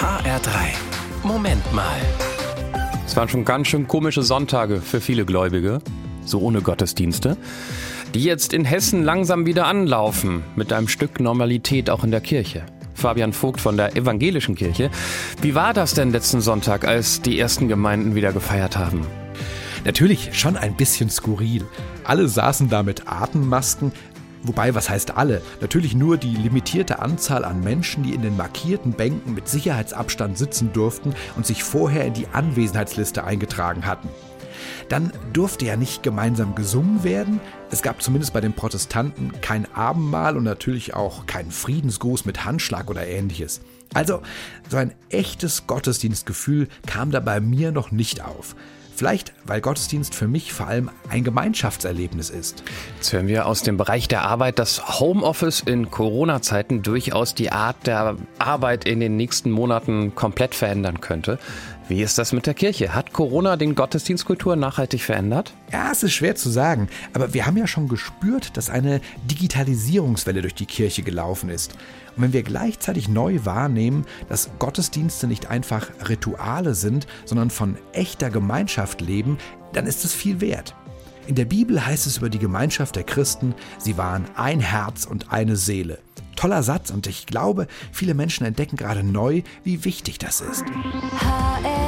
HR3. Moment mal. Es waren schon ganz schön komische Sonntage für viele Gläubige, so ohne Gottesdienste, die jetzt in Hessen langsam wieder anlaufen, mit einem Stück Normalität auch in der Kirche. Fabian Vogt von der Evangelischen Kirche. Wie war das denn letzten Sonntag, als die ersten Gemeinden wieder gefeiert haben? Natürlich schon ein bisschen skurril. Alle saßen da mit Atemmasken, Wobei, was heißt alle? Natürlich nur die limitierte Anzahl an Menschen, die in den markierten Bänken mit Sicherheitsabstand sitzen durften und sich vorher in die Anwesenheitsliste eingetragen hatten. Dann durfte ja nicht gemeinsam gesungen werden. Es gab zumindest bei den Protestanten kein Abendmahl und natürlich auch keinen Friedensgruß mit Handschlag oder ähnliches. Also, so ein echtes Gottesdienstgefühl kam da bei mir noch nicht auf. Vielleicht, weil Gottesdienst für mich vor allem ein Gemeinschaftserlebnis ist. Jetzt hören wir aus dem Bereich der Arbeit, dass Homeoffice in Corona-Zeiten durchaus die Art der Arbeit in den nächsten Monaten komplett verändern könnte. Wie ist das mit der Kirche? Hat Corona den Gottesdienstkultur nachhaltig verändert? Ja, es ist schwer zu sagen, aber wir haben ja schon gespürt, dass eine Digitalisierungswelle durch die Kirche gelaufen ist. Und wenn wir gleichzeitig neu wahrnehmen, dass Gottesdienste nicht einfach Rituale sind, sondern von echter Gemeinschaft leben, dann ist es viel wert. In der Bibel heißt es über die Gemeinschaft der Christen, sie waren ein Herz und eine Seele. Toller Satz und ich glaube, viele Menschen entdecken gerade neu, wie wichtig das ist. HR